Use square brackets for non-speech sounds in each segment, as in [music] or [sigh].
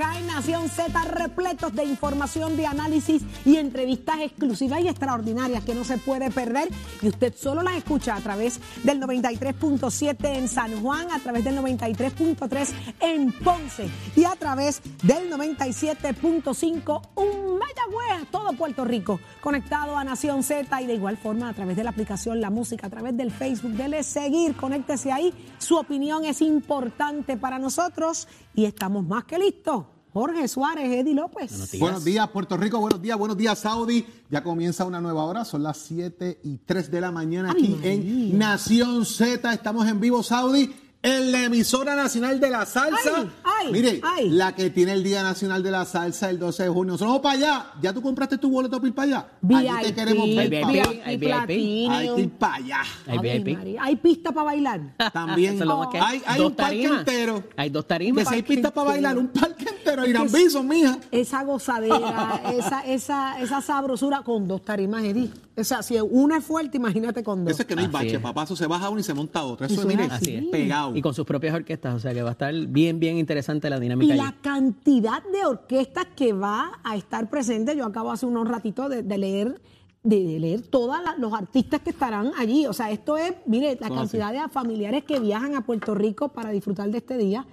acá en Nación Z, repletos de información, de análisis y entrevistas exclusivas y extraordinarias que no se puede perder. Y usted solo las escucha a través del 93.7 en San Juan, a través del 93.3 en Ponce y a través del 97.5 un Mayagüez, todo Puerto Rico, conectado a Nación Z y de igual forma a través de la aplicación La Música, a través del Facebook, dele seguir, conéctese ahí. Su opinión es importante para nosotros y estamos más que listos. Jorge Suárez, Eddie López. Buenos días. Puerto Rico, buenos días, buenos días, Saudi. Ya comienza una nueva hora, son las 7 y 3 de la mañana aquí en Nación Z. Estamos en vivo, Saudi en la emisora nacional de la salsa. Mire, la que tiene el Día Nacional de la Salsa el 12 de junio. Nosotros vamos para allá. ¿Ya tú compraste tu boleto para ir para allá? VIP, te queremos ver para allá. Hay que ir para allá. Hay VIP. Hay pista para bailar. También. [laughs] Eso es lo más que hay, hay Dos un parque tarimas. entero. Hay dos tarimas. Que si hay Parque pista para bailar, un parque entero. Irán Es Bison, mija. Esa gozadera, [laughs] esa, esa, esa sabrosura con dos tarimas, Eddie. O sea, si una es fuerte, imagínate con dos. Eso es que no hay bache, es. papá. Eso se baja uno y se monta otro. Eso, Eso es, mire, es Y con sus propias orquestas, o sea que va a estar bien, bien interesante la Y dinámica la allí. cantidad de orquestas que va a estar presente, yo acabo hace unos ratitos de, de leer de, de leer todos los artistas que estarán allí. O sea, esto es, mire, la cantidad de familiares que viajan a Puerto Rico para disfrutar de este día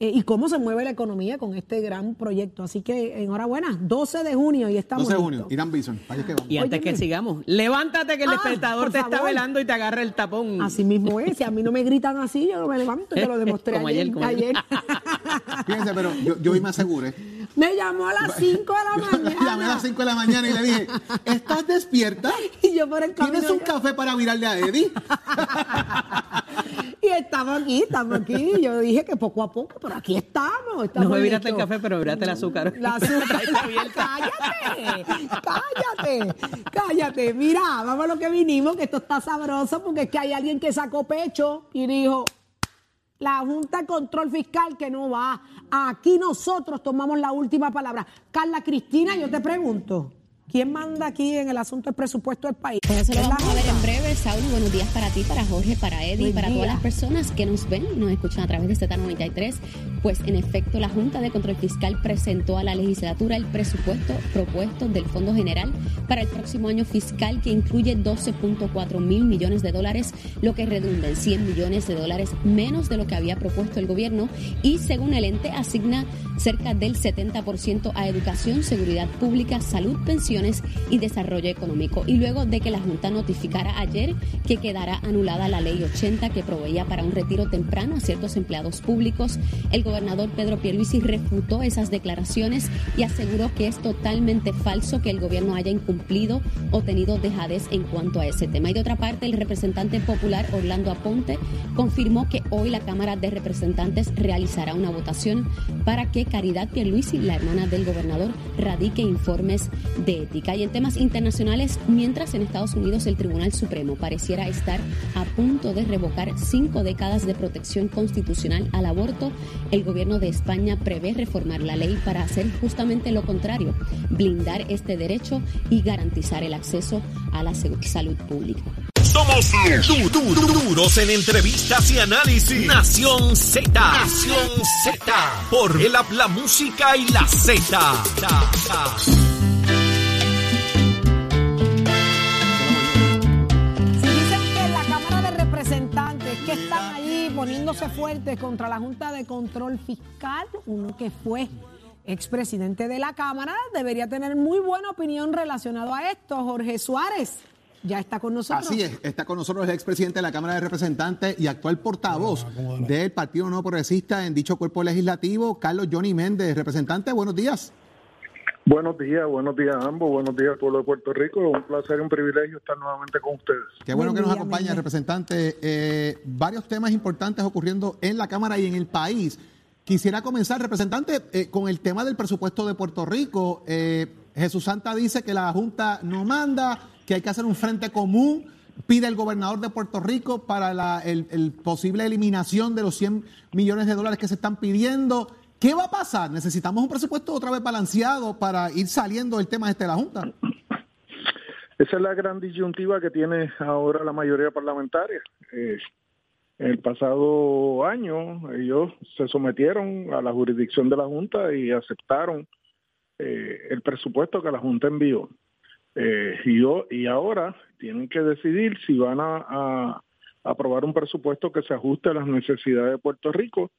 eh, y cómo se mueve la economía con este gran proyecto. Así que enhorabuena, 12 de junio y estamos 12 de junio. Irán Bison. Vaya que vamos. Y antes que sigamos, levántate que el Ah, despertador te está velando y te agarra el tapón. Así mismo es, si a mí no me gritan así, yo no me levanto, te lo [laughs] demostré Como ayer. ayer, como ayer. Fíjense, pero yo, yo hoy me aseguré. Me llamó a las [laughs] 5 de la mañana. Llamé a las 5 de la mañana y le dije, ¿estás despierta? [laughs] Y yo por el camino. ¿Tienes un café para virarle a Eddie? [laughs] Y estamos aquí, estamos aquí. Yo dije que poco a poco, pero aquí estamos. estamos No me viraste el café, pero viraste el azúcar. La azúcar. cállate, cállate, cállate. Mira, vamos a lo que vinimos, que esto está sabroso, porque es que hay alguien que sacó pecho y dijo, la Junta de Control Fiscal que no va. Aquí nosotros tomamos la última palabra. Carla Cristina, yo te pregunto, ¿quién manda aquí en el asunto del presupuesto del país? Pues eso lo ¿Es la vamos a ver en breve. Saúl, buenos días para ti, para Jorge, para Eddie, para día. todas las personas que nos ven y nos escuchan a través de Z93. Pues en efecto, la Junta de Control Fiscal presentó a la legislatura el presupuesto propuesto del Fondo General para el próximo año fiscal que incluye 12.4 mil millones de dólares, lo que redunda en 100 millones de dólares menos de lo que había propuesto el gobierno y según el ente asigna cerca del 70% a educación, seguridad pública, salud, y desarrollo económico. Y luego de que la Junta notificara ayer que quedará anulada la ley 80 que proveía para un retiro temprano a ciertos empleados públicos, el gobernador Pedro Pierluisi refutó esas declaraciones y aseguró que es totalmente falso que el gobierno haya incumplido o tenido dejadez en cuanto a ese tema. Y de otra parte, el representante popular Orlando Aponte confirmó que hoy la Cámara de Representantes realizará una votación para que Caridad Pierluisi, la hermana del gobernador, radique informes de ética. Y en temas internacionales, mientras en Estados Unidos el Tribunal Supremo pareciera estar a punto de revocar cinco décadas de protección constitucional al aborto, el gobierno de España prevé reformar la ley para hacer justamente lo contrario, blindar este derecho y garantizar el acceso a la salud pública. Somos du- du- du- duros en entrevistas y análisis. Nación Z. Nación Z. Por el la música y la Z. están allí poniéndose fuertes contra la Junta de Control Fiscal, uno que fue expresidente de la Cámara, debería tener muy buena opinión relacionado a esto. Jorge Suárez ya está con nosotros. Así es, está con nosotros el expresidente de la Cámara de Representantes y actual portavoz del Partido Nuevo Progresista en dicho cuerpo legislativo, Carlos Johnny Méndez. Representante, buenos días. Buenos días, buenos días a ambos, buenos días pueblo de Puerto Rico. Un placer y un privilegio estar nuevamente con ustedes. Qué bueno Buen que nos acompaña, representante. Eh, varios temas importantes ocurriendo en la Cámara y en el país. Quisiera comenzar, representante, eh, con el tema del presupuesto de Puerto Rico. Eh, Jesús Santa dice que la Junta no manda, que hay que hacer un frente común. Pide el gobernador de Puerto Rico para la el, el posible eliminación de los 100 millones de dólares que se están pidiendo. ¿Qué va a pasar? Necesitamos un presupuesto otra vez balanceado para ir saliendo del tema este de la Junta. Esa es la gran disyuntiva que tiene ahora la mayoría parlamentaria. Eh, el pasado año ellos se sometieron a la jurisdicción de la Junta y aceptaron eh, el presupuesto que la Junta envió. Eh, y, ahora tienen que decidir si van a aprobar un presupuesto que se ajuste a las necesidades de Puerto Rico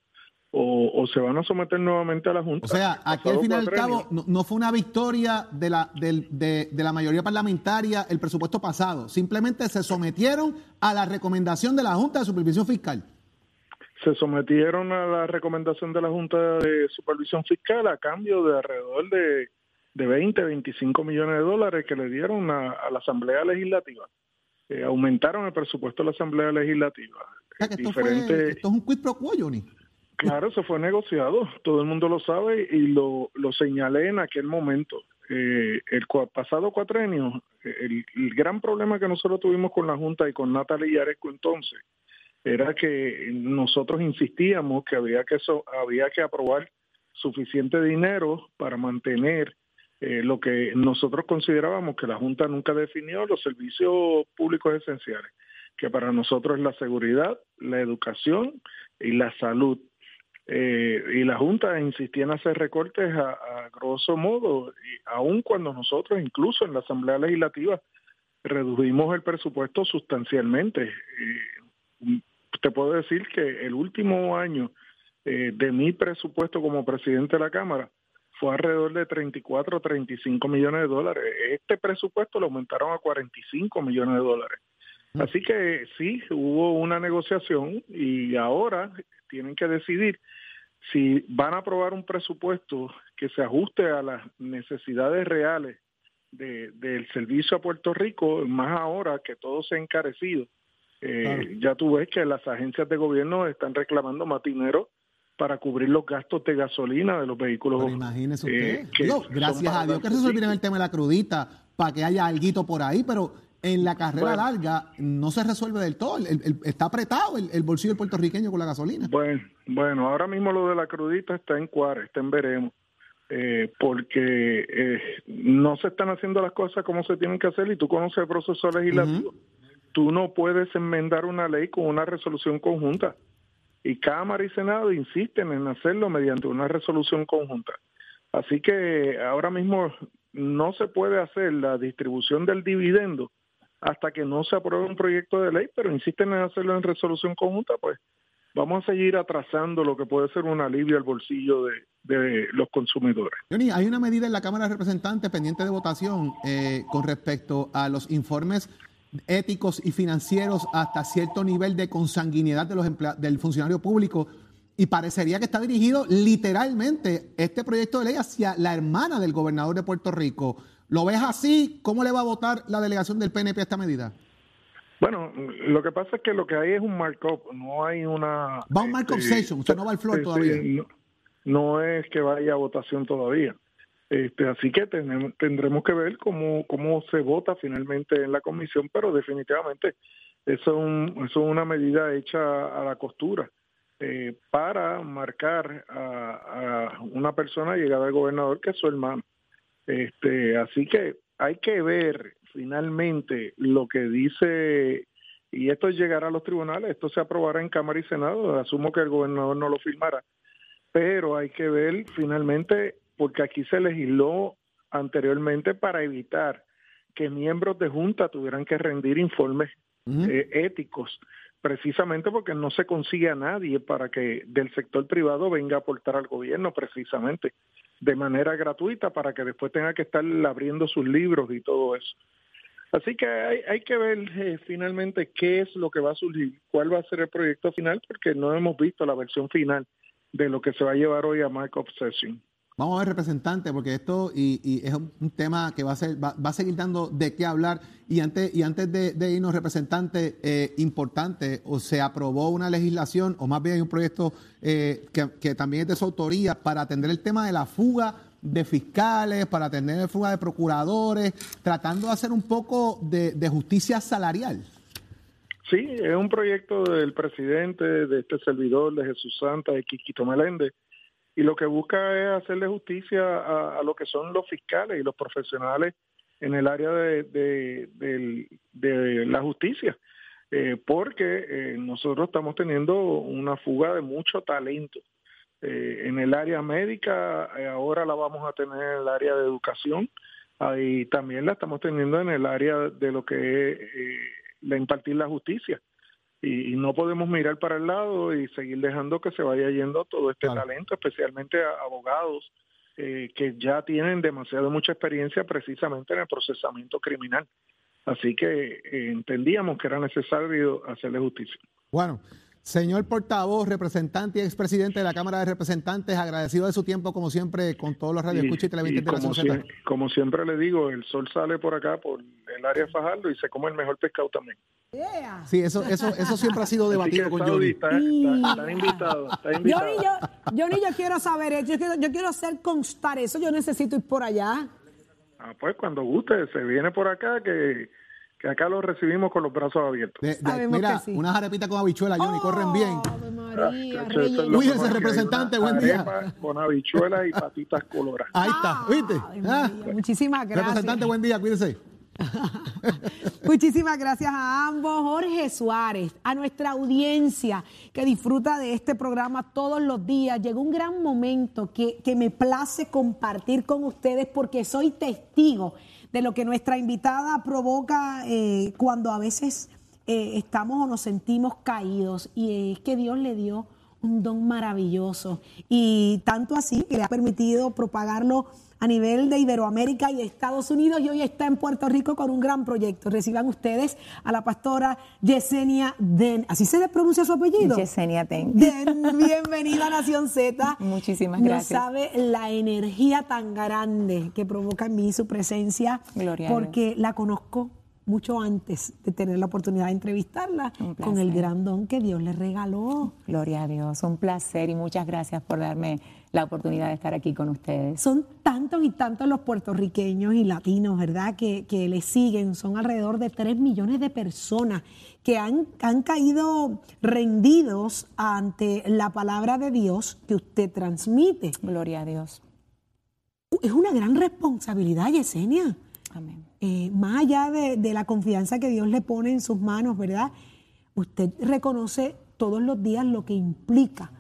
o, se van a someter nuevamente a la Junta. O sea, aquí al fin y al cabo no, fue una victoria de la, de, la mayoría parlamentaria el presupuesto pasado, simplemente se sometieron a la recomendación de la Junta de Supervisión Fiscal. Se sometieron a la recomendación de la Junta de Supervisión Fiscal a cambio de alrededor de, de 20, 25 millones de dólares que le dieron a, la Asamblea Legislativa. Eh, aumentaron el presupuesto de la Asamblea Legislativa. esto, es un quid pro quo, Johnny. Claro, se fue negociado, todo el mundo lo sabe y lo, lo señalé en aquel momento. Eh, el pasado cuatrenio, el, gran problema que nosotros tuvimos con la Junta y con Natalia Yaresco entonces, era que nosotros insistíamos que había que, había que aprobar suficiente dinero para mantener eh, lo que nosotros considerábamos que la Junta nunca definió, los servicios públicos esenciales, que para nosotros es la seguridad, la educación y la salud. Eh, y la Junta insistía en hacer recortes a, grosso modo, y aun cuando nosotros, incluso en la Asamblea Legislativa, redujimos el presupuesto sustancialmente. Eh, te puedo decir que el último año eh, de mi presupuesto como presidente de la Cámara fue alrededor de 34 o 35 millones de dólares. Este presupuesto lo aumentaron a 45 millones de dólares. Así que sí, hubo una negociación y ahora tienen que decidir si van a aprobar un presupuesto que se ajuste a las necesidades reales del servicio a Puerto Rico, más ahora que todo se ha encarecido. Eh, ya tú ves que las agencias de gobierno están reclamando más dinero para cubrir los gastos de gasolina de los vehículos. imagínese usted. Eh, gracias a Dios que resolvieron el tema de la crudita para que haya algo por ahí, pero en la carrera larga no se resuelve del todo. está apretado el, bolsillo del puertorriqueño con la gasolina. Bueno, bueno, ahora mismo lo de la crudita está en cuar, está en veremos. Eh, porque eh, no se están haciendo las cosas como se tienen que hacer y tú conoces el proceso legislativo. Tú no puedes enmendar una ley con una resolución conjunta. Y Cámara y Senado insisten en hacerlo mediante una resolución conjunta. Así que ahora mismo no se puede hacer la distribución del dividendo hasta que no se apruebe un proyecto de ley, pero insisten en hacerlo en resolución conjunta, pues vamos a seguir atrasando lo que puede ser un alivio al bolsillo de, los consumidores. Johnny, hay una medida en la Cámara de Representantes pendiente de votación eh, con respecto a los informes éticos y financieros hasta cierto nivel de consanguinidad de los del funcionario público y parecería que está dirigido literalmente este proyecto de ley hacia la hermana del gobernador de Puerto Rico. ¿Lo ves así? ¿Cómo le va a votar la delegación del PNP a esta medida? Bueno, lo que pasa es que lo que hay es un markup, no hay una... Va un markup este, session, usted no va al floor todavía. no, es que vaya a votación todavía. Este, así que tendremos que ver cómo, cómo se vota finalmente en la comisión, pero definitivamente eso es, una medida hecha a la costura eh, para marcar a, a, una persona llegada al gobernador que es su hermano. Este, así que hay que ver finalmente lo que dice, y esto llegará a los tribunales, esto se aprobará en Cámara y Senado, asumo que el gobernador no lo firmará, pero hay que ver finalmente, porque aquí se legisló anteriormente para evitar que miembros de junta tuvieran que rendir informes eh, éticos, precisamente porque no se consigue a nadie para que del sector privado venga a aportar al gobierno, precisamente de manera gratuita para que después tenga que estar abriendo sus libros y todo eso. Así que hay, hay que ver eh, finalmente qué es lo que va a surgir, cuál va a ser el proyecto final, porque no hemos visto la versión final de lo que se va a llevar hoy a Mark Obsession. Vamos a ver, representante, porque esto y, es un tema que va a, ser, va, a seguir dando de qué hablar. Y antes, y antes de, irnos, representante, eh, importante, o se aprobó una legislación, o más bien hay un proyecto eh, que, también es de su autoría, para atender el tema de la fuga de fiscales, para atender la fuga de procuradores, tratando de hacer un poco de, de justicia salarial. Sí, es un proyecto del presidente, de este servidor, de Jesús Santa, de Quiquito Meléndez y lo que busca es hacerle justicia a, lo que son los fiscales y los profesionales en el área de, la justicia. eh, porque eh, nosotros estamos teniendo una fuga de mucho talento. Eh, en el área médica, ahora la vamos a tener en el área de educación, y también la estamos teniendo en el área de lo que es la impartir la justicia. Y, y no podemos mirar para el lado y seguir dejando que se vaya yendo todo este Claro. talento, especialmente a abogados eh, que ya tienen demasiado mucha experiencia precisamente en el procesamiento criminal. Así que eh, entendíamos que era necesario hacerle justicia. Bueno, señor portavoz, representante y expresidente de la Cámara de Representantes, agradecido de su tiempo, como siempre, con todos los radioescuchas y, Y- y televidentes de la como, Nación Z. sie- como siempre le digo, el sol sale por acá, por el área de Fajardo, y se come el mejor pescado también. Yeah. Sí, eso, eso, eso [laughs] siempre ha sido debatido con Johnny. está, está- está invitado, está invitado. Johnny, yo, Johnny, yo quiero saber eso, yo quiero, yo quiero hacer constar eso, yo necesito ir por allá. Ah, pues cuando guste, se viene por acá, que, que acá lo recibimos con los brazos abiertos. De- de- Sabemos mira, que sí. unas arepitas con habichuela, Johnny, corren bien. Ave María, Chacho, eso es lo relleno. Cuídese, mejor que hay, representante, buen día. Con habichuelas y patitas coloradas. Ahí está, ¿viste? Ah. María, Muchísimas gracias. Representante, buen día, cuídese. [laughs] Muchísimas gracias a ambos. Jorge Suárez, a nuestra audiencia que disfruta de este programa todos los días. Llegó un gran momento que, que me place compartir con ustedes porque soy testigo de lo que nuestra invitada provoca eh, cuando a veces eh, estamos o nos sentimos caídos. Y es que Dios le dio un don maravilloso. Y tanto así que le ha permitido propagarlo a nivel de Iberoamérica y Estados Unidos y hoy está en Puerto Rico con un gran proyecto. Reciban ustedes a la pastora Yesenia Den. ¿Así se le pronuncia su apellido? Yesenia Ten. Den, bienvenida a Nación Z. [laughs] Muchísimas No gracias. sabe la energía tan grande que provoca en mí su presencia, Gloria porque la conozco mucho antes de tener la oportunidad de entrevistarla con el gran don que Dios le regaló. Gloria a Dios, un placer y muchas gracias por darme la oportunidad de estar aquí con ustedes. Son tantos y tantos los puertorriqueños y latinos, ¿verdad?, que, que le siguen. Son alrededor de 3 millones de personas que han, han caído rendidos ante la palabra de Dios que usted transmite. Gloria a Dios. Es una gran responsabilidad, Yesenia. Amén. Eh, más allá de, de la confianza que Dios le pone en sus manos, ¿verdad? Usted reconoce todos los días lo que implica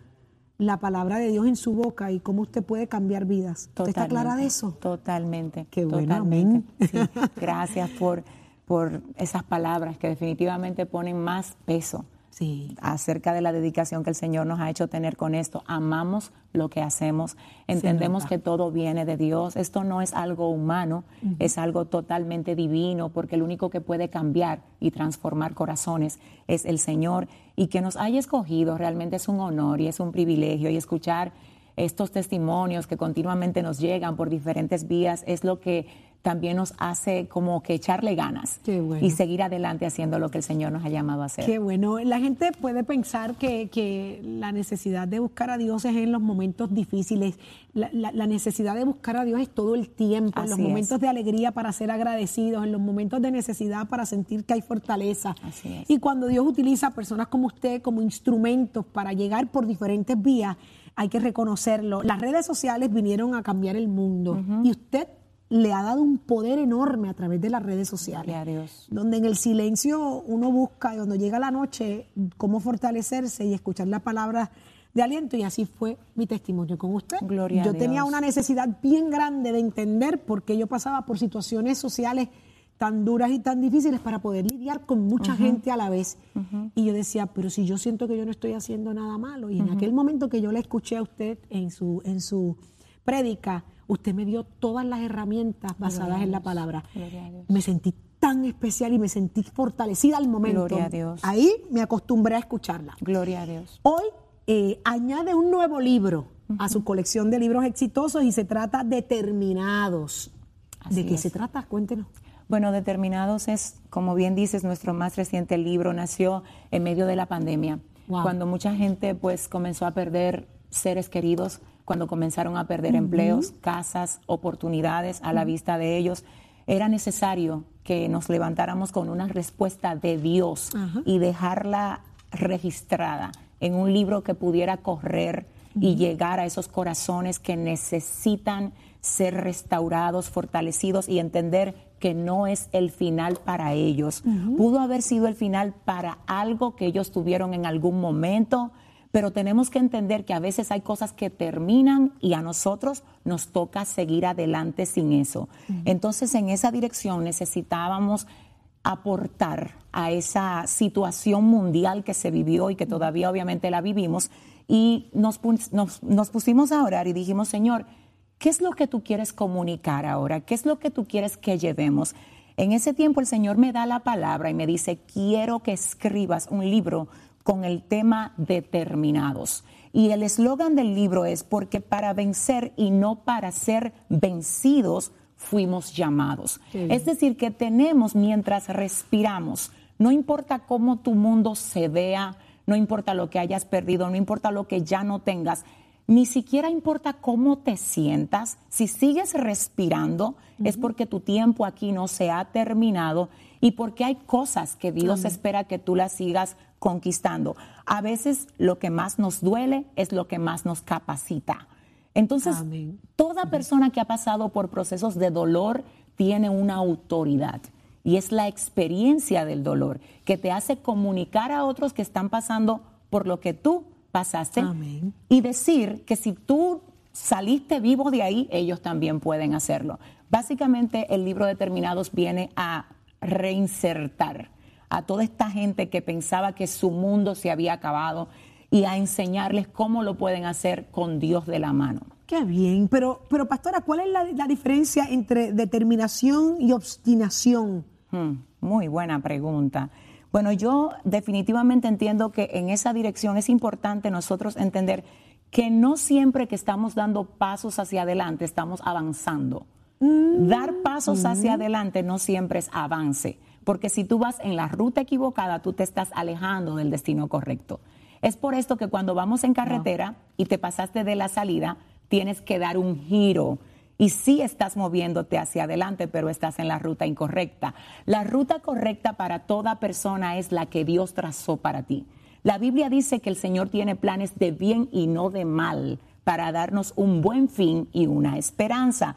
la palabra de Dios en su boca y cómo usted puede cambiar vidas. ¿Usted está clara de eso? Totalmente. Qué bueno, totalmente. Sí. Gracias por, por esas palabras que definitivamente ponen más peso Sí. acerca de la dedicación que el Señor nos ha hecho tener con esto. Amamos lo que hacemos, entendemos que todo viene de Dios. Esto no es algo humano, es algo totalmente divino, porque el único que puede cambiar y transformar corazones es el Señor. Y que nos haya escogido realmente es un honor y es un privilegio. Y escuchar estos testimonios que continuamente nos llegan por diferentes vías es lo que también nos hace como que echarle ganas bueno. y seguir adelante haciendo lo que el Señor nos ha llamado a hacer. Qué bueno. La gente puede pensar que, que la necesidad de buscar a Dios es en los momentos difíciles. La, la- la necesidad de buscar a Dios es todo el tiempo, en los Así es. momentos de alegría para ser agradecidos, en los momentos de necesidad para sentir que hay fortaleza. Así es. Y cuando Dios utiliza a personas como usted como instrumentos para llegar por diferentes vías, hay que reconocerlo. Las redes sociales vinieron a cambiar el mundo y usted le ha dado un poder enorme a través de las redes sociales a Dios. donde en el silencio uno busca y cuando llega la noche cómo fortalecerse y escuchar la palabra de aliento y así fue mi testimonio con usted. Gloria a yo tenía Dios. una necesidad bien grande de entender por qué yo pasaba por situaciones sociales tan duras y tan difíciles para poder lidiar con mucha gente a la vez. Y yo decía, pero si yo siento que yo no estoy haciendo nada malo. Y en aquel momento que yo le escuché a usted en su, en su prédica, usted me dio todas las herramientas basadas en la palabra. Me sentí tan especial y me sentí fortalecida al momento. Gloria a Dios. Ahí me acostumbré a escucharla. Gloria a Dios. Hoy eh, añade un nuevo libro a su colección de libros exitosos y se trata Determinados. ¿De Así qué es. se trata? Cuéntenos. Bueno, Determinados es, como bien dices, nuestro más reciente libro. Nació en medio de la pandemia, Wow. cuando mucha gente pues comenzó a perder seres queridos, cuando comenzaron a perder empleos, casas, oportunidades a la vista de ellos. Era necesario que nos levantáramos con una respuesta de Dios y dejarla registrada en un libro que pudiera correr y llegar a esos corazones que necesitan ser restaurados, fortalecidos y entender que no es el final para ellos. Pudo haber sido el final para algo que ellos tuvieron en algún momento, pero tenemos que entender que a veces hay cosas que terminan y a nosotros nos toca seguir adelante sin eso. Entonces, en esa dirección necesitábamos aportar a esa situación mundial que se vivió y que todavía obviamente la vivimos. Y nos, nos, nos pusimos a orar y dijimos, Señor, ¿qué es lo que tú quieres comunicar ahora? ¿Qué es lo que tú quieres que llevemos? En ese tiempo el Señor me da la palabra y me dice, quiero que escribas un libro con el tema determinados. Y el eslogan del libro es, porque para vencer y no para ser vencidos fuimos llamados. Es decir, que tenemos mientras respiramos, no importa cómo tu mundo se vea, no importa lo que hayas perdido, no importa lo que ya no tengas, ni siquiera importa cómo te sientas, si sigues respirando es porque tu tiempo aquí no se ha terminado y porque hay cosas que Dios espera que tú las sigas conquistando. A veces lo que más nos duele es lo que más nos capacita. Entonces, toda persona que ha pasado por procesos de dolor tiene una autoridad y es la experiencia del dolor que te hace comunicar a otros que están pasando por lo que tú pasaste y decir que si tú saliste vivo de ahí, ellos también pueden hacerlo. Básicamente el libro Determinados viene a reinsertar a toda esta gente que pensaba que su mundo se había acabado y a enseñarles cómo lo pueden hacer con Dios de la mano. Qué bien, pero, pero pastora, ¿cuál es la, diferencia entre determinación y obstinación? Hmm, muy buena pregunta. Bueno, yo definitivamente entiendo que en esa dirección es importante nosotros entender que no siempre que estamos dando pasos hacia adelante estamos avanzando. Mm. Dar pasos hacia adelante no siempre es avance, porque si tú vas en la ruta equivocada, tú te estás alejando del destino correcto. Es por esto que cuando vamos en carretera y te pasaste de la salida, tienes que dar un giro y sí estás moviéndote hacia adelante, pero estás en la ruta incorrecta. La ruta correcta para toda persona es la que Dios trazó para ti. La Biblia dice que el Señor tiene planes de bien y no de mal para darnos un buen fin y una esperanza.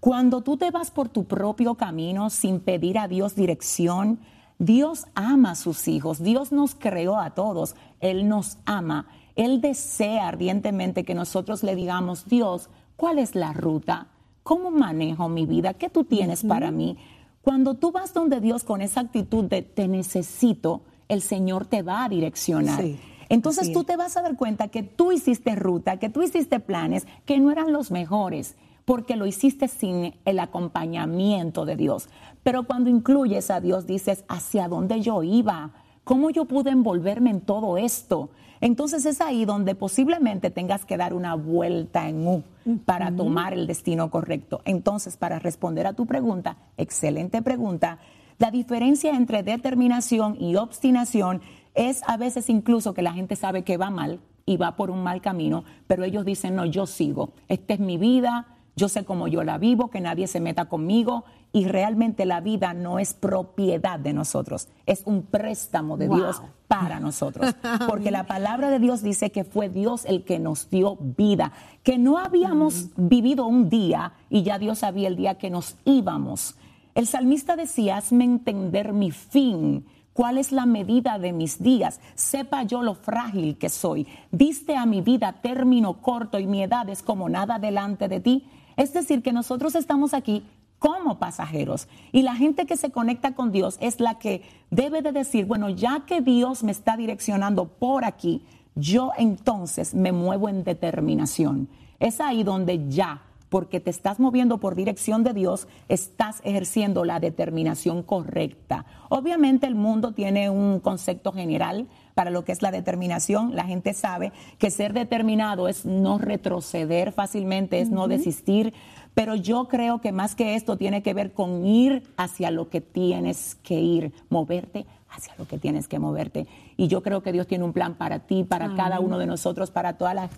Cuando tú te vas por tu propio camino sin pedir a Dios dirección, Dios ama a sus hijos, Dios nos creó a todos, Él nos ama, Él desea ardientemente que nosotros le digamos, Dios, ¿cuál es la ruta? ¿Cómo manejo mi vida? ¿Qué tú tienes para mí? Cuando tú vas donde Dios con esa actitud de te necesito, el Señor te va a direccionar. Entonces tú te vas a dar cuenta que tú hiciste ruta, que tú hiciste planes que no eran los mejores, porque lo hiciste sin el acompañamiento de Dios. Pero cuando incluyes a Dios, dices, ¿hacia dónde yo iba? ¿Cómo yo pude envolverme en todo esto? Entonces es ahí donde posiblemente tengas que dar una vuelta en U para tomar el destino correcto. Entonces, para responder a tu pregunta, excelente pregunta, la diferencia entre determinación y obstinación es a veces incluso que la gente sabe que va mal y va por un mal camino, pero ellos dicen, no, yo sigo, esta es mi vida, yo sé cómo yo la vivo, que nadie se meta conmigo y realmente la vida no es propiedad de nosotros, es un préstamo de Dios para nosotros. [laughs] Porque la palabra de Dios dice que fue Dios el que nos dio vida, que no habíamos vivido un día y ya Dios sabía el día que nos íbamos. El salmista decía, hazme entender mi fin. ¿Cuál es la medida de mis días? Sepa yo lo frágil que soy. Diste a mi vida término corto y mi edad es como nada delante de ti. Es decir, que nosotros estamos aquí como pasajeros. Y la gente que se conecta con Dios es la que debe de decir, bueno, ya que Dios me está direccionando por aquí, yo entonces me muevo en determinación. Es ahí donde ya, porque te estás moviendo por dirección de Dios, estás ejerciendo la determinación correcta. Obviamente el mundo tiene un concepto general para lo que es la determinación. La gente sabe que ser determinado es no retroceder fácilmente, es no desistir, pero yo creo que más que esto tiene que ver con ir hacia lo que tienes que ir, moverte hacia lo que tienes que moverte. Y yo creo que Dios tiene un plan para ti, para cada uno de nosotros, para toda la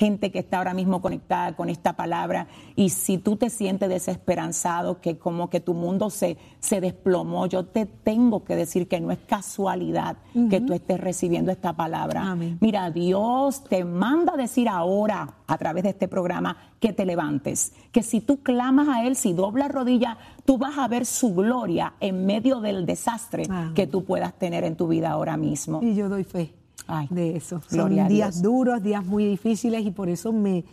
gente que está ahora mismo conectada con esta palabra. Y si tú te sientes desesperanzado, que como que tu mundo se, se desplomó, yo te tengo que decir que no es casualidad que tú estés recibiendo esta palabra. Amén. Mira, Dios te manda a decir ahora, a través de este programa, que te levantes. Que si tú clamas a Él, si doblas rodilla, tú vas a ver su gloria en medio del desastre Amén. que tú puedas tener en tu vida ahora mismo. Y yo doy fe Ay, de eso. Son días duros, días muy difíciles y por eso me,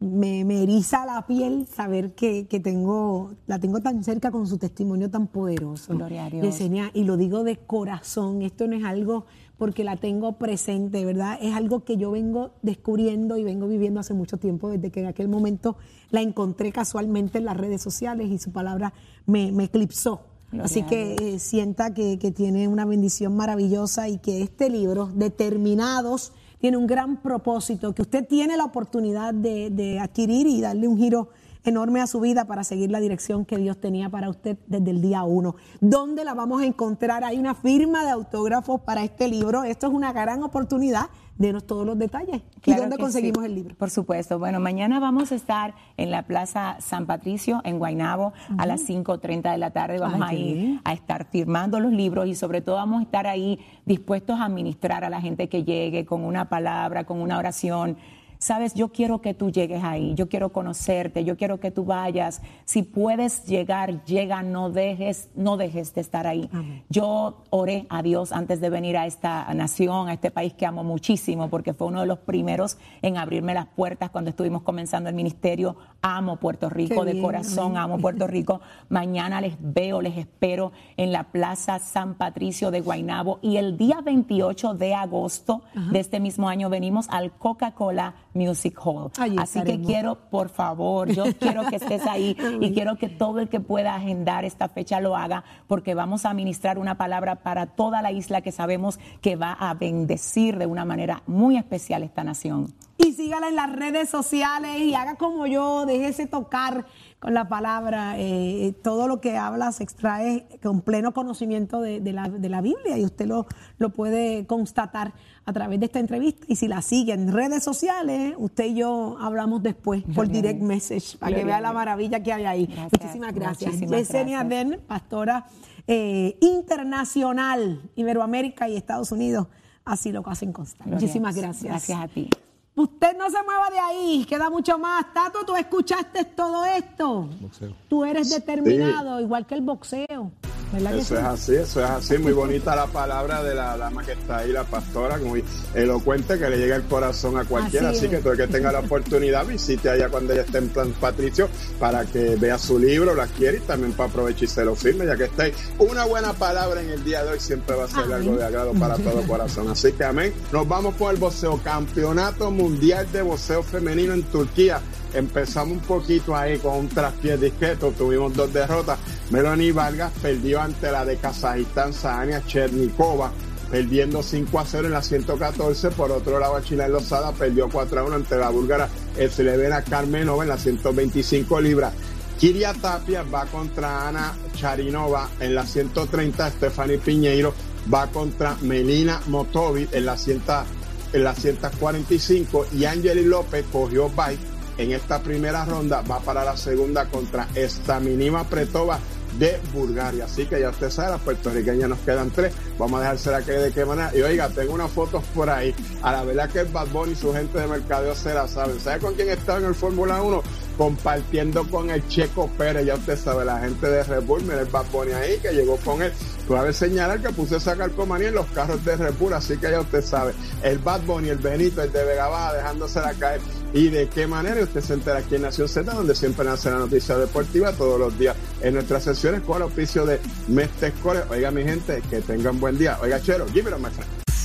me, me eriza la piel saber que, que tengo, la tengo tan cerca con su testimonio tan poderoso. Gloria a Dios. Yesenia, y lo digo de corazón, esto no es algo porque la tengo presente, ¿verdad? Es algo que yo vengo descubriendo y vengo viviendo hace mucho tiempo, desde que en aquel momento la encontré casualmente en las redes sociales y su palabra me, me eclipsó. Así que eh, sienta que, que tiene una bendición maravillosa y que este libro, Determinados, tiene un gran propósito, que usted tiene la oportunidad de, de adquirir y darle un giro enorme a su vida para seguir la dirección que Dios tenía para usted desde el día uno. ¿Dónde la vamos a encontrar? Hay una firma de autógrafos para este libro. Esto es una gran oportunidad. Denos todos los detalles. ¿Y dónde conseguimos sí. el libro? Por supuesto. Bueno, mañana vamos a estar en la Plaza San Patricio, en Guaynabo, a las 5.30 de la tarde. Vamos Ay, a ir a estar firmando los libros y sobre todo vamos a estar ahí dispuestos a ministrar a la gente que llegue con una palabra, con una oración. Sabes, yo quiero que tú llegues ahí, yo quiero conocerte, yo quiero que tú vayas. Si puedes llegar, llega, no dejes, no dejes de estar ahí. Yo oré a Dios antes de venir a esta nación, a este país que amo muchísimo, porque fue uno de los primeros en abrirme las puertas cuando estuvimos comenzando el ministerio. Amo Puerto Rico Qué de bien, corazón, amén. amo Puerto Rico. Mañana les veo, les espero en la Plaza San Patricio de Guaynabo y el día 28 de agosto de este mismo año venimos al Coca-Cola Music Hall. Allí Así que quiero, por favor, yo [laughs] quiero que estés ahí y quiero que todo el que pueda agendar esta fecha lo haga porque vamos a ministrar una palabra para toda la isla que sabemos que va a bendecir de una manera muy especial esta nación. Y sígala en las redes sociales y haga como yo, déjese tocar con la palabra. eh, todo lo que habla se extrae con pleno conocimiento de, de la, de la Biblia y usted lo, lo puede constatar a través de esta entrevista. Y si la sigue en redes sociales, usted y yo hablamos después por Gloria direct message para que vea la maravilla que hay ahí. Gracias, Muchísimas gracias. Yesenia. Den, pastora eh, internacional, Iberoamérica y Estados Unidos. Así lo hacen constar. Muchísimas gracias. Gracias a ti. Usted no se mueva de ahí, queda mucho más. Tato, tú escuchaste todo esto. Tú eres determinado, igual que el boxeo. ¿Verdad que Eso sí? es así, eso es así. Muy bonita la palabra de la dama que está ahí, la pastora, muy elocuente, que le llega el corazón a cualquiera. Así que todo el que tenga la oportunidad, visite allá cuando ella esté en Plan Patricio para que vea su libro, la quiere y también para aprovechar y se lo firme, ya que está ahí. Una buena palabra en el día de hoy siempre va a ser Amén. algo de agrado para todo corazón. Así que amén. Nos vamos con el boxeo, Campeonato Mundial de Boxeo Femenino en Turquía. Empezamos un poquito ahí con un traspié discreto, tuvimos dos derrotas. Melanie Vargas perdió ante la de Kazajistán, Sania Chernikova, perdiendo 5 a 0 en la 114. Por otro lado, China Lozada perdió 4 a 1 ante la búlgara Slevena Karmenova en la 125 libras. Kiria Tapia va contra Ana Charinova en la 130. Stephanie Piñeiro va contra Melina Motovic en la 100 en la 145 y Angeli López cogió bye en esta primera ronda, va para la segunda contra esta mínima Pretova de Bulgaria. Así que ya usted sabe, las puertorriqueñas nos quedan tres. Vamos a dejársela que de qué manera. Y oiga, tengo unas fotos por ahí. A la verdad que el Bad Bunny y su gente de mercadeo se la saben. ¿Sabe con quién estaba en el Fórmula 1? Compartiendo con el Checo Pérez, ya usted sabe, la gente de Red mira el Bad Bunny ahí que llegó con él. Cabe señalar que puse esa calcomanía en los carros de Red así que ya usted sabe, el Bad Bunny, el Benito, el de Vega Baja, dejándosela caer. Y de qué manera usted se entera aquí en Nación Z, donde siempre nace la noticia deportiva todos los días en nuestras sesiones con el oficio de Mestes Core. Oiga, mi gente, que tengan buen día. Oiga, Chero, my friend.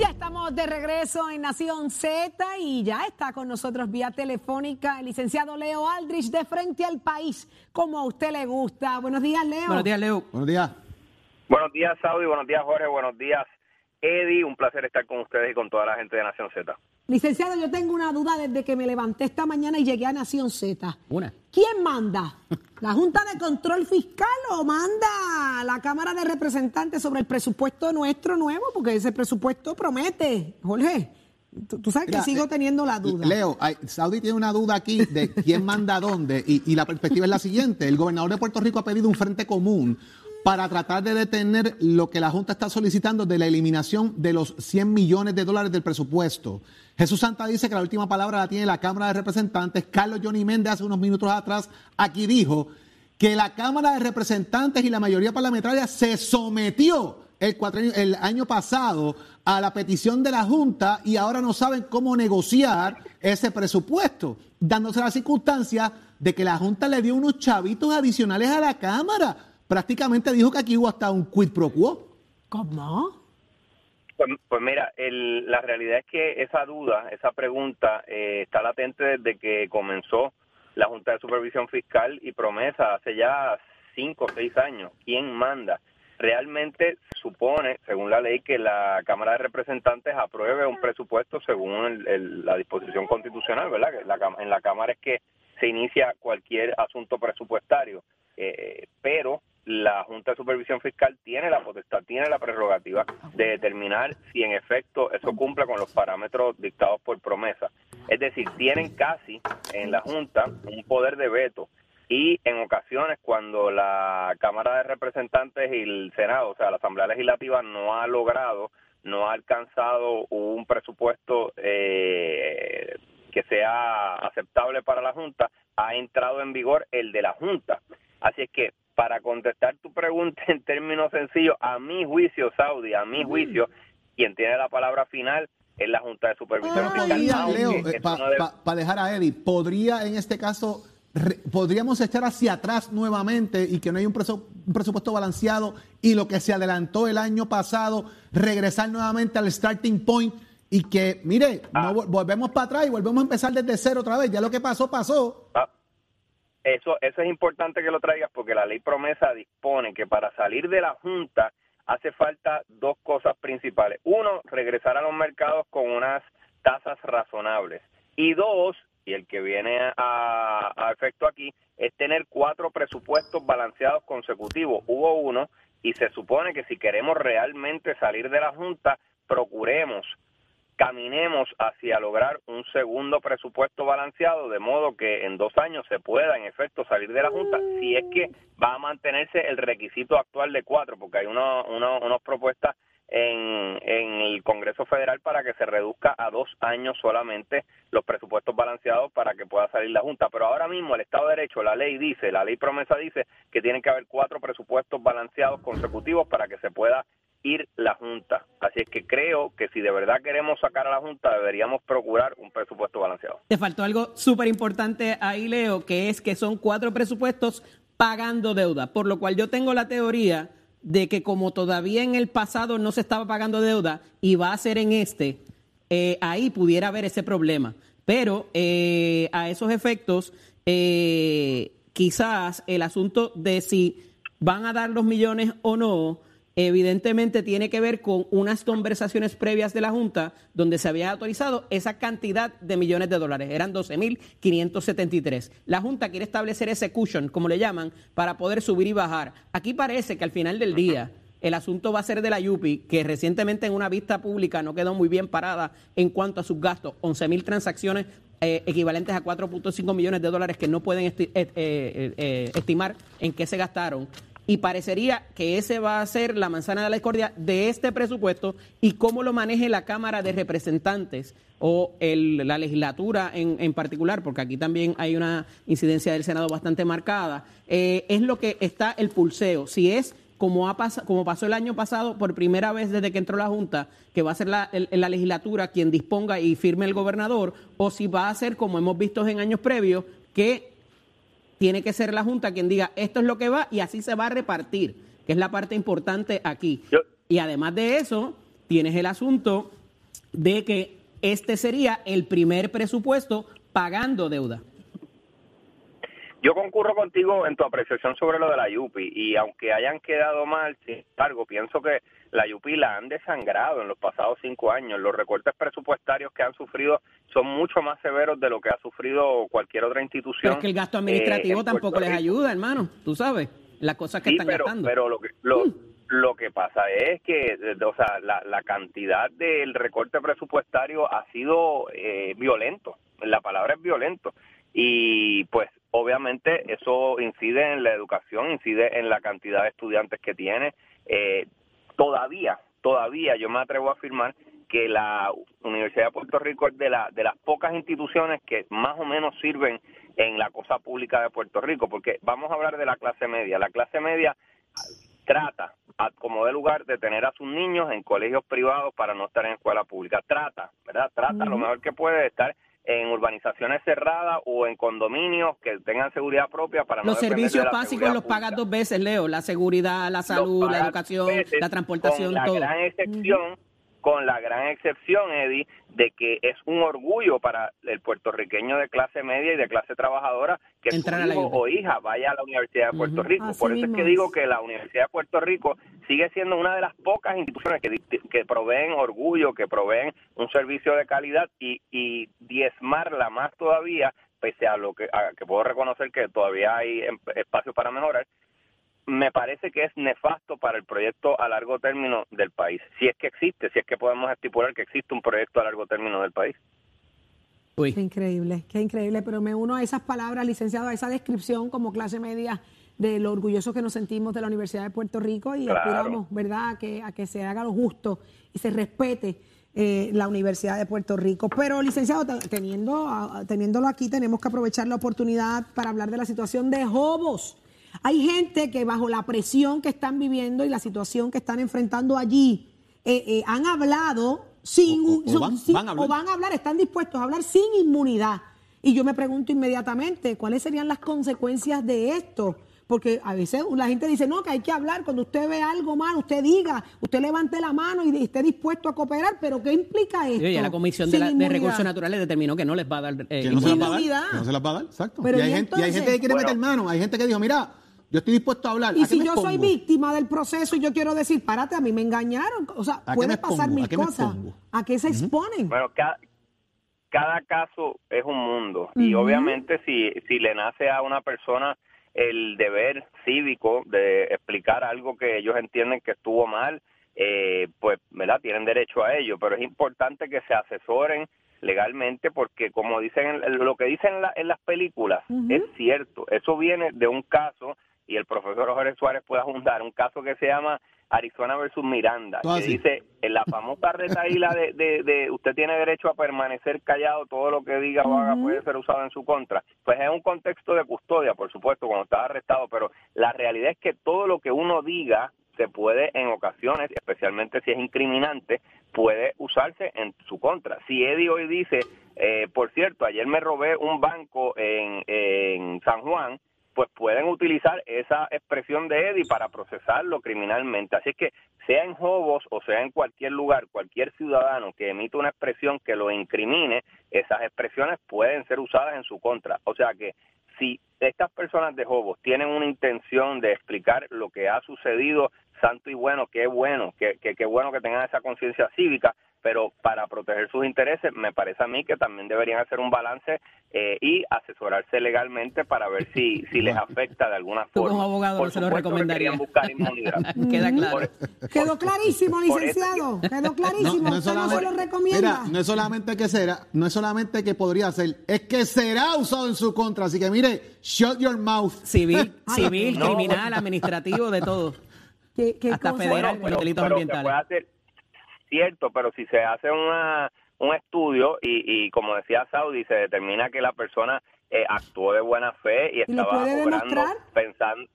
Ya estamos de regreso en Nación Z y ya está con nosotros vía telefónica el licenciado Leo Aldrich de Frente al País, como a usted le gusta. Buenos días, Leo. Buenos días, Leo. Buenos días. Buenos días, Saudi. Buenos días, Jorge. Buenos días, Eddie, un placer estar con ustedes y con toda la gente de Nación Z. Licenciado, yo tengo una duda desde que me levanté esta mañana y llegué a Nación Z. Una. ¿Quién manda? ¿La Junta de Control Fiscal o manda la Cámara de Representantes sobre el presupuesto nuestro nuevo? Porque ese presupuesto promete. Jorge, tú, tú sabes que sigo eh, teniendo la duda. Leo, hay- Saudi tiene una duda aquí de quién manda dónde y, y la perspectiva es la siguiente. El gobernador de Puerto Rico ha pedido un frente común para tratar de detener lo que la Junta está solicitando de la eliminación de los 100 millones de dólares del presupuesto. Jesús Santa dice que la última palabra la tiene la Cámara de Representantes. Carlos Johnny Méndez hace unos minutos atrás aquí dijo que la Cámara de Representantes y la mayoría parlamentaria se sometió el, el año pasado a la petición de la Junta y ahora no saben cómo negociar ese presupuesto, dándose la circunstancia de que la Junta le dio unos chavitos adicionales a la Cámara. Prácticamente dijo que aquí hubo hasta un quid pro quo. ¿Cómo? Pues, pues mira, el- la realidad es que esa duda, esa pregunta eh, está latente desde que comenzó la Junta de Supervisión Fiscal y promesa hace ya cinco o seis años. ¿Quién manda? Realmente se supone, según la ley, que la Cámara de Representantes apruebe un presupuesto según el- el- la disposición constitucional, ¿verdad? Que la en la Cámara es que se inicia cualquier asunto presupuestario, eh, pero la Junta de Supervisión Fiscal tiene la potestad, tiene la prerrogativa de determinar si en efecto eso cumple con los parámetros dictados por promesa. Es decir, tienen casi en la Junta un poder de veto y en ocasiones cuando la Cámara de Representantes y el Senado, o sea, la Asamblea Legislativa no ha logrado, no ha alcanzado un presupuesto eh, que sea aceptable para la Junta, ha entrado en vigor el de la Junta. Así es que para contestar tu pregunta en términos sencillos, a mi juicio, Saudi, a mi juicio, quien tiene la palabra final es la Junta de Supervisión Pero Fiscal. podría, Leo, para dejar a Eddie, podría en este caso, re- podríamos echar hacia atrás nuevamente y que no hay un, presu- un presupuesto balanceado y lo que se adelantó el año pasado, regresar nuevamente al starting point y que, mire, no vol- volvemos para atrás y volvemos a empezar desde cero otra vez. Ya lo que pasó, pasó. Ah, Eso, eso es importante que lo traigas porque la ley promesa dispone que para salir de la Junta hace falta dos cosas principales. Uno, regresar a los mercados con unas tasas razonables. Y dos, y el que viene a, a efecto aquí, es tener cuatro presupuestos balanceados consecutivos. Hubo uno y se supone que si queremos realmente salir de la Junta, procuremos caminemos hacia lograr un segundo presupuesto balanceado, de modo que en dos años se pueda, en efecto, salir de la Junta, si es que va a mantenerse el requisito actual de cuatro, porque hay unas propuestas en, en el Congreso Federal para que se reduzca a dos años solamente los presupuestos balanceados para que pueda salir la Junta. Pero ahora mismo el Estado de Derecho, la ley dice, la ley promesa dice que tienen que haber cuatro presupuestos balanceados consecutivos para que se pueda ir la Junta. Así es que creo que si de verdad queremos sacar a la Junta, deberíamos procurar un presupuesto balanceado. Te faltó algo súper importante ahí, Leo, que es que son cuatro presupuestos pagando deuda, por lo cual yo tengo la teoría de que como todavía en el pasado no se estaba pagando deuda y va a ser en este, eh, ahí pudiera haber ese problema. Pero eh, a esos efectos, eh, quizás el asunto de si van a dar los millones o no, evidentemente tiene que ver con unas conversaciones previas de la Junta donde se había autorizado esa cantidad de millones de dólares. Eran 12.573. La Junta quiere establecer ese cushion, como le llaman, para poder subir y bajar. Aquí parece que al final del día el asunto va a ser de la Yupi, que recientemente en una vista pública no quedó muy bien parada en cuanto a sus gastos. 11.000 transacciones eh, equivalentes a 4.5 millones de dólares que no pueden esti- eh, eh, eh, estimar en qué se gastaron y parecería que ese va a ser la manzana de la discordia de este presupuesto y cómo lo maneje la Cámara de Representantes o la legislatura en, en particular, porque aquí también hay una incidencia del Senado bastante marcada, eh, es lo que está el pulseo. Si es como, ha pas- como pasó el año pasado por primera vez desde que entró la Junta, que va a ser la, la legislatura quien disponga y firme el gobernador, o si va a ser como hemos visto en años previos, que tiene que ser la Junta quien diga esto es lo que va y así se va a repartir, que es la parte importante aquí. Y además de eso, tienes el asunto de que este sería el primer presupuesto pagando deuda. Yo concurro contigo en tu apreciación sobre lo de la Yupi y aunque hayan quedado mal, sin embargo, pienso que la Yupi la han desangrado en los pasados cinco años. Los recortes presupuestarios que han sufrido son mucho más severos de lo que ha sufrido cualquier otra institución. Pero es que el gasto administrativo eh, tampoco les ayuda, hermano, tú sabes, las cosas que sí, están pero, gastando. Pero lo que, lo, Mm. lo que pasa es que, o sea, la, la cantidad del recorte presupuestario ha sido eh, violento. La palabra es violento. Y pues obviamente eso incide en la educación, incide en la cantidad de estudiantes que tiene. Eh, todavía, todavía yo me atrevo a afirmar que la Universidad de Puerto Rico es de, la, de las pocas instituciones que más o menos sirven en la cosa pública de Puerto Rico, porque vamos a hablar de la clase media. La clase media trata, a- como de lugar, de tener a sus niños en colegios privados para no estar en escuela pública. Trata, ¿verdad? Trata lo mejor que puede de estar en urbanizaciones cerradas o en condominios que tengan seguridad propia para no los depender servicios de la básicos los pagas dos veces, Leo, la seguridad, la salud, la educación, la transportación, con la todo. gran excepción con la gran excepción Eddie de que es un orgullo para el puertorriqueño de clase media y de clase trabajadora que Entrar su hijo o hija vaya a la Universidad de Puerto. Rico. Así por eso es que digo que la Universidad de Puerto Rico sigue siendo una de las pocas instituciones que, que proveen orgullo que proveen un servicio de calidad y, y diezmarla más todavía pese a lo que a que puedo reconocer que todavía hay em- espacio para mejorar me parece que es nefasto para el proyecto a largo término del país. Si es que existe, si es que podemos estipular que existe un proyecto a largo término del país. Uy. Qué increíble, qué increíble, pero me uno a esas palabras, licenciado, a esa descripción como clase media de lo orgullosos que nos sentimos de la Universidad de Puerto Rico y Claro. aspiramos, ¿verdad?, a que, a que se haga lo justo y se respete eh, la Universidad de Puerto Rico. Pero, licenciado, te- teniendo, a- teniéndolo aquí, tenemos que aprovechar la oportunidad para hablar de la situación de Jobos. Hay gente que bajo la presión que están viviendo y la situación que están enfrentando allí, eh, eh, han hablado sin, O- o- o van- sin- van a hablar. o van a hablar, están dispuestos a hablar sin inmunidad. Y yo me pregunto inmediatamente, ¿cuáles serían las consecuencias de esto? Porque a veces la gente dice, no, que hay que hablar, cuando usted ve algo mal, usted diga, usted levante la mano y esté dispuesto a cooperar, pero ¿qué implica esto? Oye, la Comisión de, la- de inmunidad. Recursos Naturales determinó que no les va a dar eh, Que no se las va a dar. Inmunidad. que no se las va a dar, exacto. Pero y, hay ¿y gente, y hay gente que quiere Bueno. meter mano. Hay gente que dijo, mira, yo estoy dispuesto a hablar. Y ¿A qué si yo soy víctima del proceso y yo quiero decir, párate, a mí me engañaron, o sea, ¿A qué puede pasar mil ¿A qué me cosas. ¿A qué se exponen? Bueno, cada, cada caso es un mundo. Y obviamente si, si le nace a una persona el deber cívico de explicar algo que ellos entienden que estuvo mal, eh, pues, ¿verdad? Tienen derecho a ello, pero es importante que se asesoren legalmente porque como dicen en- lo que dicen en, la- en las películas es cierto. Eso viene de un caso y el profesor Jorge Suárez puede juntar un caso que se llama Arizona versus Miranda Todo que dice en la famosa retaíla de, de, de usted tiene derecho a permanecer callado todo lo que diga o haga puede ser usado en su contra. Pues es un contexto de custodia por supuesto cuando está arrestado pero la realidad es que todo lo que uno diga se puede en ocasiones, especialmente si es incriminante, puede usarse en su contra. Si Eddie hoy dice, eh, por cierto, ayer me robé un banco en, en San Juan, pues pueden utilizar esa expresión de Eddie para procesarlo criminalmente. Así que sea en Jobos o sea en cualquier lugar, cualquier ciudadano que emita una expresión que lo incrimine, esas expresiones pueden ser usadas en su contra. O sea que si estas personas de Jobos tienen una intención de explicar lo que ha sucedido, santo y bueno, qué bueno, qué, qué, qué bueno que tengan esa conciencia cívica, pero para proteger sus intereses, me parece a mí que también deberían hacer un balance eh, y asesorarse legalmente para ver si, si les afecta de alguna Tú forma. como abogado Por no se lo que recomendaría. querían buscar inmunidad. [laughs] Queda claro. Por- Quedó clarísimo, eso licenciado. Quedó clarísimo. no Usted no se lo solamente, recomienda. mira, no es solamente que será, no es solamente que podría ser, es que será usado en su contra. Así que mire, shut your mouth. Civil, [laughs] civil, no. criminal, administrativo, de todo. ¿Qué- qué hasta cosa? federal, por delitos ambientales. Cierto, pero si se hace una, un estudio y, y como decía Saudi, se determina que la persona eh, actuó de buena fe y ¿Y lo estaba obrando pensando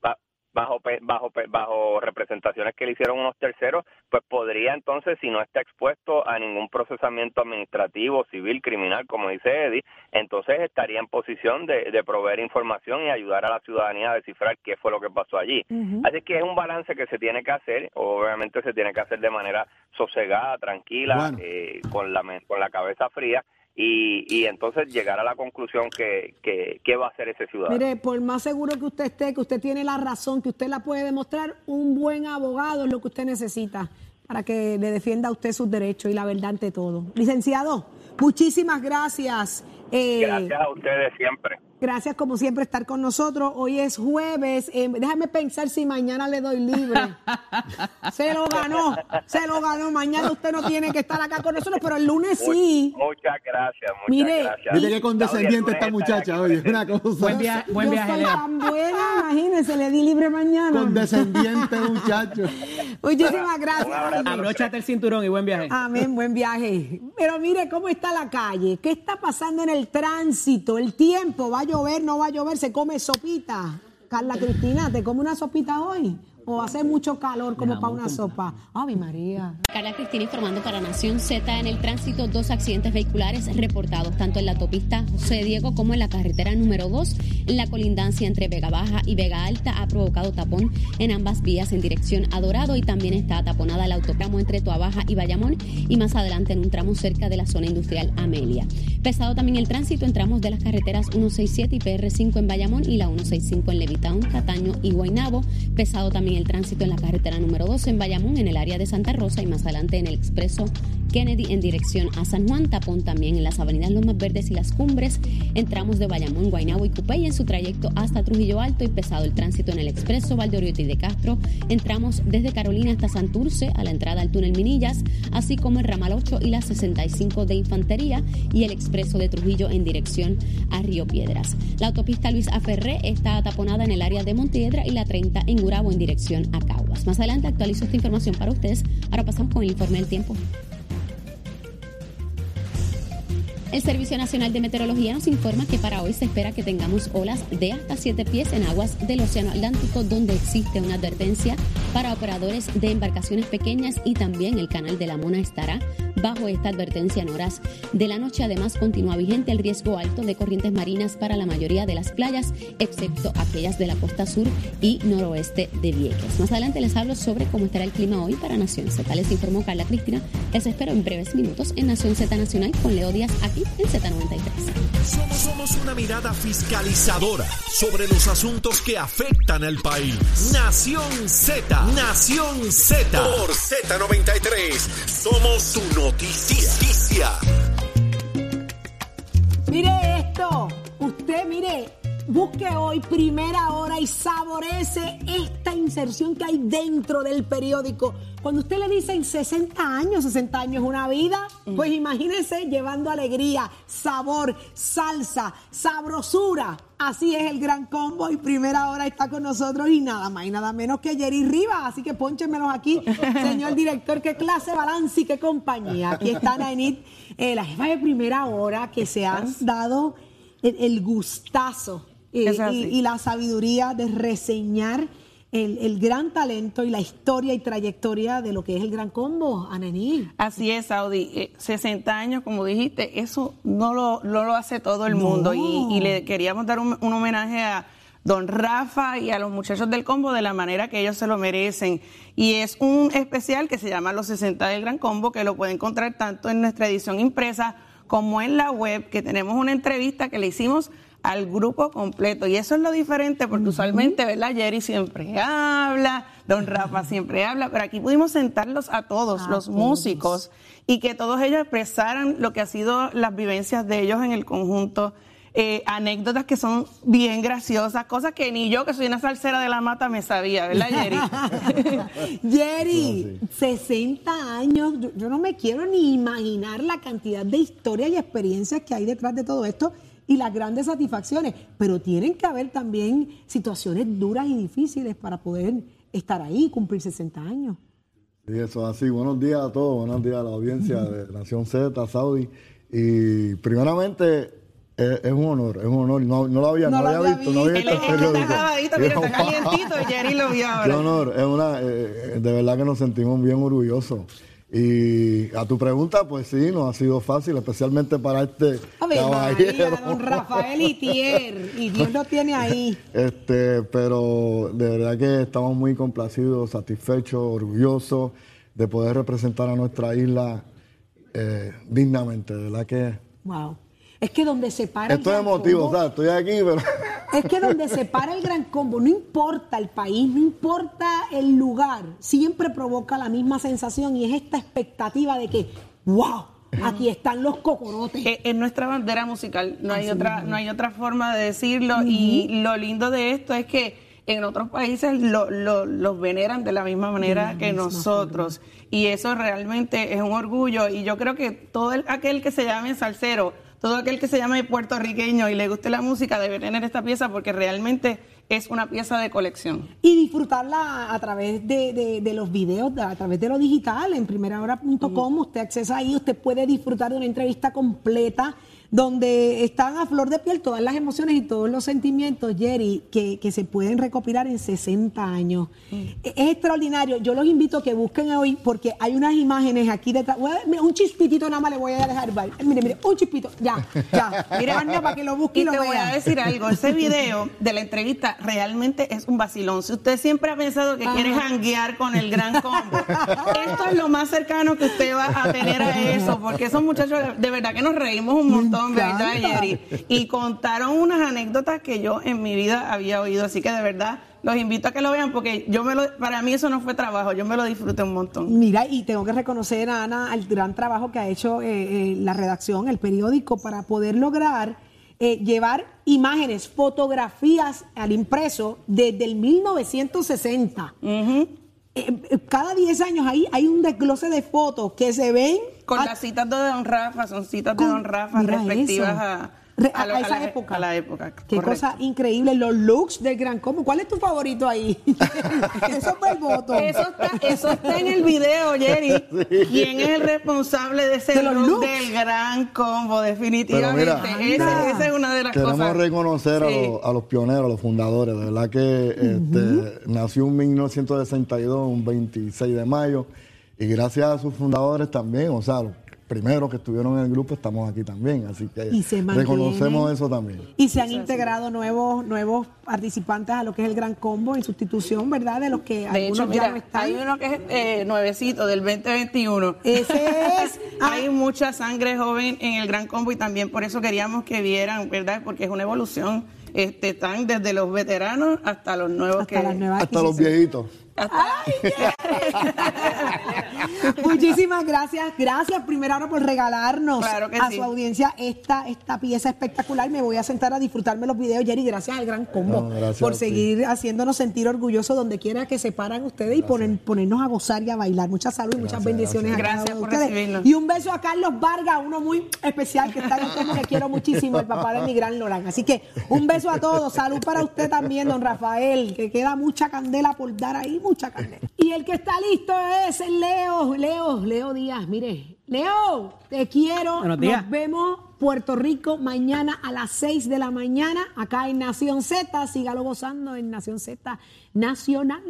bajo pe- bajo pe- bajo representaciones que le hicieron unos terceros, pues podría entonces, si no está expuesto a ningún procesamiento administrativo, civil, criminal, como dice Eddie, entonces estaría en posición de, de proveer información y ayudar a la ciudadanía a descifrar qué fue lo que pasó allí. Así que es un balance que se tiene que hacer, obviamente se tiene que hacer de manera sosegada, tranquila, Bueno. eh, con, la, men- con la cabeza fría y, y entonces llegar a la conclusión que, que, que va a hacer ese ciudadano. Mire, por más seguro que usted esté, que usted tiene la razón, que usted la puede demostrar, un buen abogado es lo que usted necesita. para que le defienda a usted sus derechos y la verdad ante todo. Licenciado, muchísimas gracias. Eh, gracias a ustedes siempre. Gracias como siempre estar con nosotros. Hoy es jueves. Eh, déjame pensar si mañana le doy libre. [laughs] se lo ganó, se lo ganó. Mañana usted no tiene que estar acá con nosotros, pero el lunes sí. Muchas gracias, muchas Mire, gracias. Mire qué condescendiente esta muchacha, oye, una cosa. Buen, viaje, buen viaje, Yo soy tan buena, imagínese, le di libre mañana. Condescendiente muchacho. Muchísimas gracias. Abróchate el cinturón y buen viaje. Amén, buen viaje. Pero mire cómo está la calle, qué está pasando en el tránsito, el tiempo, va llover, no va a llover, se come sopita. Carla Cristina, ¿te come una sopita hoy? O hace mucho calor como para una sopa. ¡Ay, María! Carla Cristina informando para Nación Z en el tránsito, dos accidentes vehiculares reportados tanto en la autopista José Diego como en la carretera número 2. La colindancia entre Vega Baja y Vega Alta ha provocado tapón en ambas vías en dirección a Dorado y también está taponada el autotramo entre Baja y Bayamón y más adelante en un tramo cerca de la zona industrial Amelia. Pesado también el tránsito en tramos de las carreteras 167 y PR5 en Bayamón y la 165 en Levitown, Cataño y Guaynabo. Pesado también el tránsito en la carretera número 2 en Bayamón, en el área de Santa Rosa y más adelante en el expreso Kennedy en dirección a San Juan. Tapón también en las avenidas Lomas Verdes y Las Cumbres, en tramos de Bayamón, Guaynabo y Cupey en su trayecto hasta Trujillo Alto y pesado el tránsito en el expreso Valdeoriotti de Castro, en tramos desde Carolina hasta Santurce a la entrada al túnel Minillas, así como el ramal 8 y la 65 de Infantería y el expreso de Trujillo en dirección a Río Piedras. La autopista Luis Aferré está taponada en el área de Montiedra y la 30 en Gurabo en dirección a Caguas. Más adelante actualizo esta información para ustedes. Ahora pasamos con el informe del tiempo. El Servicio Nacional de Meteorología nos informa que para hoy se espera que tengamos olas de hasta 7 pies en aguas del Océano Atlántico, donde existe una advertencia para operadores de embarcaciones pequeñas y también el Canal de la Mona estará bajo esta advertencia en horas de la noche. Además, continúa vigente el riesgo alto de corrientes marinas para la mayoría de las playas, excepto aquellas de la costa sur y noroeste de Vieques. Más adelante les hablo sobre cómo estará el clima hoy para Nación Z. Les informó Carla Cristina. Les espero en breves minutos en Nación Z Nacional con Leo Díaz aquí en Z93. Somos, somos una mirada fiscalizadora sobre los asuntos que afectan al país. Nación Z, Nación Z. Por Z93, somos su noticia. Mire esto, usted mire, busque hoy primera hora y saborece esta inserción que hay dentro del periódico. Cuando usted le dicen 60 años, 60 años es una vida, pues imagínese llevando alegría, sabor, salsa, sabrosura. Así es el gran combo y primera hora está con nosotros y nada más y nada menos que Jerry Rivas. Así que pónchemelos aquí, [laughs] señor director, qué clase, balance y qué compañía. Aquí está Nainit, eh, la jefa de primera hora que se han dado el, gustazo y, la sabiduría de reseñar el, gran talento y la historia y trayectoria de lo que es el Gran Combo, Anení. Así es, Saudi. 60 eh, años, como dijiste, eso no lo, lo hace todo el mundo. Y, le queríamos dar un, homenaje a don Rafa y a los muchachos del combo de la manera que ellos se lo merecen. Y es un especial que se llama Los 60 del Gran Combo, que lo puede encontrar tanto en nuestra edición impresa como en la web, que tenemos una entrevista que le hicimos al grupo completo. Y eso es lo diferente, porque usualmente, ¿verdad? Jerry siempre habla, don Rafa siempre habla, pero aquí pudimos sentarlos a todos, los músicos, y que todos ellos expresaran lo que ha sido las vivencias de ellos en el conjunto. Eh, anécdotas que son bien graciosas, cosas que ni yo, que soy una salsera de la mata, me sabía, ¿verdad, Jerry? [laughs] Jerry, 60 años, yo, no me quiero ni imaginar la cantidad de historias y experiencias que hay detrás de todo esto y las grandes satisfacciones, pero tienen que haber también situaciones duras y difíciles para poder estar ahí, cumplir 60 años. Sí, eso es así. Buenos días a todos, buenos días a la audiencia de Nación Z, Saudi. Y primeramente, es, un honor, es un honor. No, no lo había, no, había, visto, no había visto el periódico. Mira, está calientito [laughs] y Jerry lo vio ahora. Qué honor, es una, eh, de verdad que nos sentimos bien orgullosos. Y a tu pregunta, pues sí, no ha sido fácil, especialmente para este caballero. don Rafael Itier, y Dios lo tiene ahí. [laughs] Este, pero de verdad que estamos muy complacidos, satisfechos, orgullosos de poder representar a nuestra isla eh, dignamente, de verdad que... Wow. Es que donde se para. Estoy emotivo, o sea, estoy aquí, pero. Es que donde se para el gran combo, no importa el país, no importa el lugar, siempre provoca la misma sensación y es esta expectativa de que, wow, aquí están los cocorotes. Es, es nuestra bandera musical, no hay otra, no hay otra forma de decirlo. Y lo lindo de esto es que en otros países lo, lo- los veneran de la misma manera que nosotros. Y eso realmente es un orgullo. Y yo creo que todo el- aquel que se llame salsero, todo aquel que se llame puertorriqueño y le guste la música debe tener esta pieza porque realmente es una pieza de colección. Y disfrutarla a través de, de- de los videos, de- a través de lo digital, en primerahora.com, usted accesa ahí, usted puede disfrutar de una entrevista completa donde están a flor de piel todas las emociones y todos los sentimientos, Jerry, que, que se pueden recopilar en 60 años. E- Es extraordinario. Yo los invito a que busquen hoy porque hay unas imágenes aquí detrás. Un chispitito nada más le voy a dejar. bye. Mire, mire, un chispito. Ya, ya. [laughs] Mira, Anda, para que lo busque y, Y lo te voy a decir algo, ese [laughs] video de la entrevista realmente es un vacilón. Si usted siempre ha pensado que quiere janguear con el gran combo, esto es lo más cercano que usted va a tener a eso, porque esos muchachos de verdad que nos reímos un montón, Y contaron unas anécdotas que yo en mi vida había oído, así que de verdad los invito a que lo vean porque yo me lo, para mí eso no fue trabajo, yo me lo disfruté un montón. Mira, y tengo que reconocer a Ana el gran trabajo que ha hecho eh, eh, la redacción, el periódico, para poder lograr eh, llevar imágenes, fotografías al impreso desde el 1960. Eh, eh, cada 10 años ahí hay un desglose de fotos que se ven Con a- las citas de Don Rafa, son citas de Don Rafa respectivas eso. a, Re- a esa la, época. A la época. Qué correcto. cosa increíble, los looks del Gran Combo. ¿Cuál es tu favorito ahí? [laughs] Eso fue el voto. Eso está, eso está en el video, Jerry. [laughs] ¿Quién es el responsable de ese De look looks. del gran combo? Definitivamente. Pero mira, Ese- esa es una de las Queremos cosas. reconocer a, los, a los pioneros, a los fundadores. De verdad que este, nació en 1962, un 26 de mayo, y gracias a sus fundadores también, o sea, los primeros que estuvieron en el grupo, estamos aquí también. Así que Y se mantienen. reconocemos eso también. Y se han integrado nuevos nuevos participantes a lo que es el Gran Combo en sustitución, ¿verdad? De los que De algunos hecho, ya no están. hay uno que es eh, nuevecito del 2021. Ese es. [laughs] ah, Hay mucha sangre joven en el Gran Combo y también por eso queríamos que vieran, ¿verdad? Porque es una evolución. Este, están desde los veteranos hasta los nuevos hasta que las nuevas Hasta los adquisiciones. Viejitos. Muchísimas gracias. Gracias, primero ahora por regalarnos Claro a sí. su audiencia esta, esta pieza espectacular. Me voy a sentar a disfrutarme los videos, Jerry. Gracias al Gran Combo No, por seguir haciéndonos sentir orgullosos donde quiera que se paran ustedes y ponen, ponernos a gozar y a bailar. Mucha salud y muchas bendiciones a cada Gracias uno de por ustedes. recibirnos. Y un beso a Carlos Vargas, uno muy especial que está en el que quiero muchísimo, el papá de mi gran Lorán. Así que un beso a todos. Salud para usted también, don Rafael, que queda mucha candela por dar ahí, mucha candela. Y el que está listo es Leo, Leo, Leo Díaz. Mire, Leo, te quiero. Buenos días. Nos vemos Puerto Rico mañana a las 6 de la mañana acá en Nación Z. Sígalo gozando en Nación Z Nacional.